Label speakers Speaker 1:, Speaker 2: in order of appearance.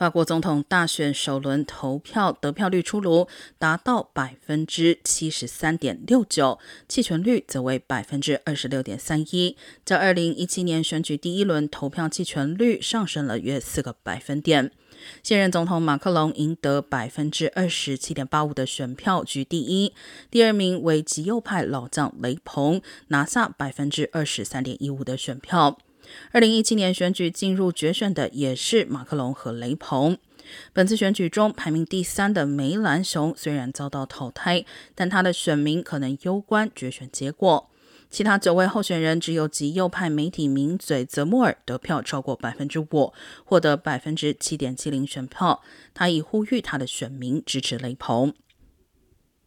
Speaker 1: 法国总统大选首轮投票得票率出炉，达到百分之七十三点六九，弃权率则为百分之二十六点三一。在二零一七年选举第一轮投票弃权率上升了约四个百分点。现任总统马克龙赢得百分之二十七点八五的选票居第一，第二名为极右派老将雷鹏，拿下百分之二十三点一五的选票。二零一七年选举进入决选的也是马克龙和雷鹏。本次选举中排名第三的梅兰雄虽然遭到淘汰，但他的选民可能攸关决选结果。其他九位候选人只有极右派媒体名嘴泽莫尔得票超过百分之五，获得百分之七点七零选票。他已呼吁他的选民支持雷鹏。